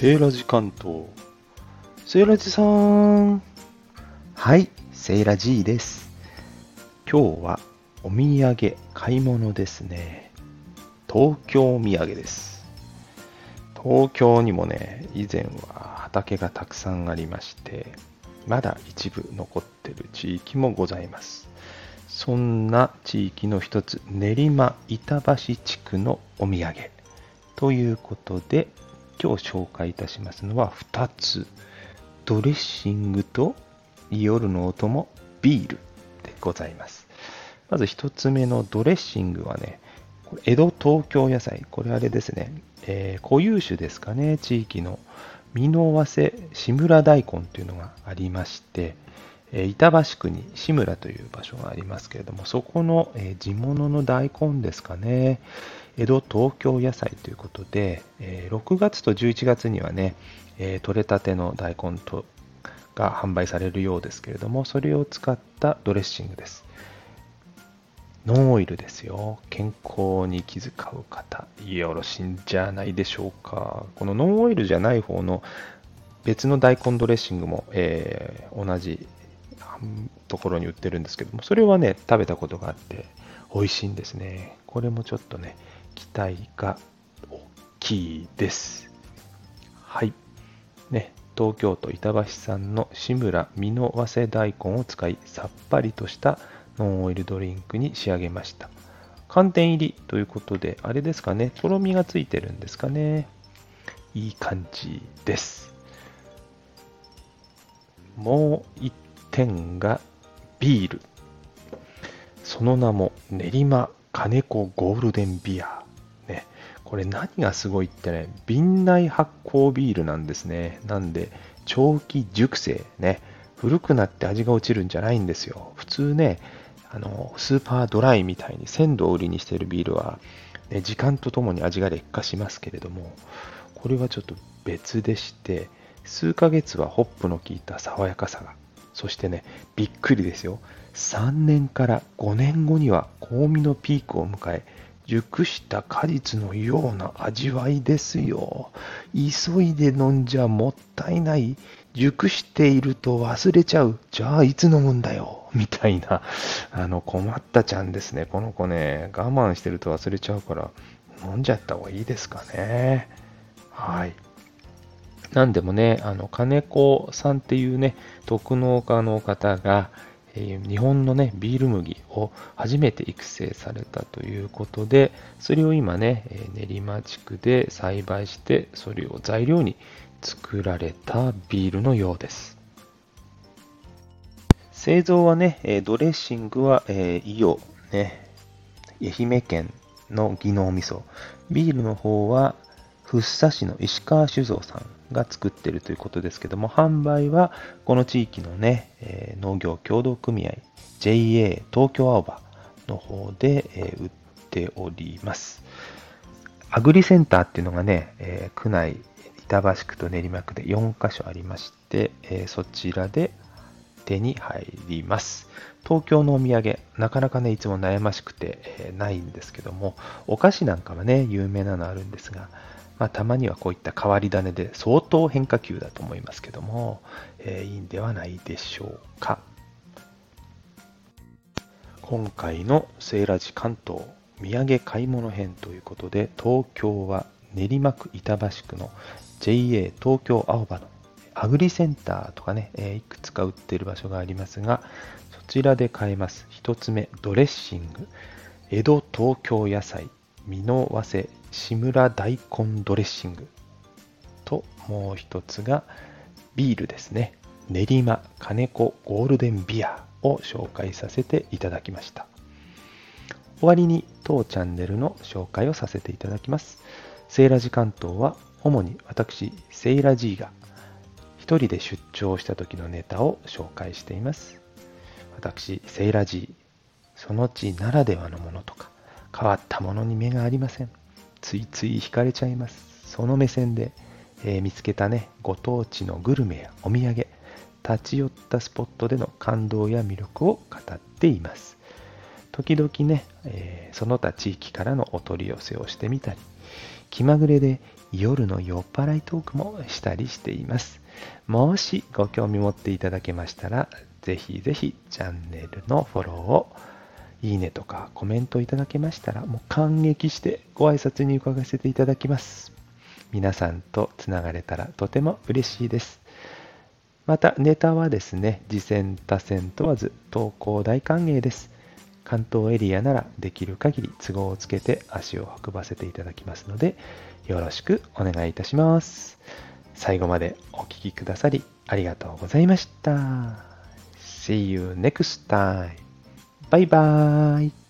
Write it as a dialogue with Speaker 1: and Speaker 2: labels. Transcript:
Speaker 1: セーラジ関東。セーラジさん。
Speaker 2: はい、セーラジーです。今日はお土産買い物ですね。東京土産です。東京にもね、以前は畑がたくさんありまして、まだ一部残ってる地域もございます。そんな地域の一つ、練馬板橋地区のお土産ということで、今日紹介いたしますのは2つ。ドレッシングと夜のお供ビールでございます。まず1つ目のドレッシングはね、これ江戸東京野菜。これあれですね、えー、固有種ですかね、地域の。美濃早生志村大根というのがありまして、え板橋区に志村という場所がありますけれども、そこの、え地物の大根ですかね、江戸東京野菜ということで、え6月と11月にはね、え取れたての大根とが販売されるようですけれども、それを使ったドレッシングです。ノンオイルですよ。健康に気遣う方、よろしいんじゃないでしょうか。このノンオイルじゃない方の別の大根ドレッシングも、えー、同じところに売ってるんですけども、それはね、食べたことがあって、美味しいんですね。これもちょっとね、期待が大きいです。はい。ね、東京都板橋産の志村美濃早生大根を使い、さっぱりとしたノンオイルドリンクに仕上げました。寒天入りということで、あれですかね、とろみがついてるんですかね。いい感じです。もう1点がビール。その名も練馬金子ゴールデンビア。これ何がすごいってね、瓶内発酵ビールなんですね。なんで、長期熟成ね、古くなって味が落ちるんじゃないんですよ。普通ね、あの、スーパードライみたいに鮮度を売りにしているビールは、ね、時間とともに味が劣化しますけれども、これはちょっと別でして、数ヶ月はホップの効いた爽やかさが、そしてね、びっくりですよ。3年から5年後には香味のピークを迎え、熟した果実のような味わいですよ。急いで飲んじゃもったいない。熟していると忘れちゃう。じゃあいつ飲むんだよ。みたいな、あの、困ったちゃんですね。この子ね、我慢してると忘れちゃうから、飲んじゃった方がいいですかね。はい。なんでもね、あの、金子さんっていうね、特農家の方が、え日本のね、ビール麦を初めて育成されたということで、それを今ね、練馬地区で栽培して、それを材料に作られたビールのようです。製造はね、ドレッシングは、えー、伊予、ね、愛媛県の技能味噌。ビールの方は、福生市の石川酒造さんが作ってるということですけども、販売はこの地域のね、えー、農業協同組合 JA 東京青葉の方で、えー、売っております。アグリセンターっていうのがね、えー、区内、板橋区と練馬区で4カ所ありまして、えそちらで手に入ります。東京のお土産、なかなかね、いつも悩ましくて、えないんですけども、お菓子なんかはね、有名なのあるんですが、まあ、たまにはこういった変わり種で相当変化球だと思いますけども、えー、いいんではないでしょうか。今回のセーラジ関東土産買い物編ということで、東京は練馬区板橋区の JA 東京青葉のアグリセンターとかね、えー、いくつか売ってる場所がありますが、そちらで買えます。一つ目、ドレッシング。江戸東京野菜、美濃早生志村大根ドレッシング。ともう一つがビールですね。練馬金子ゴールデンビアを紹介させていただきました。終わりに当チャンネルの紹介をさせていただきます。セーラジ関東は主に私セイラジーが一人で出張した時のネタを紹介しています。私セイラジー。その地ならではのものとか変わったものに目がありませんついつい惹かれちゃいます。その目線で、えー、見つけたね、ご当地のグルメやお土産、立ち寄ったスポットでの感動や魅力を語っています。時々ね、えー、その他地域からのお取り寄せをしてみたり、気まぐれで夜の酔っ払いトークもしたりしています。もしご興味持っていただけましたら、ぜひぜひチャンネルのフォローを、いいねとかコメントいただけましたら、もう感激してご挨拶に伺わせていただきます。皆さんとつながれたらとても嬉しいです。また、ネタはですね、次戦他戦問わず投稿大歓迎です。関東エリアならできる限り都合をつけて足を運ばせていただきますので、よろしくお願いいたします。最後までお聴きくださりありがとうございました。See you next time. バイバーイ。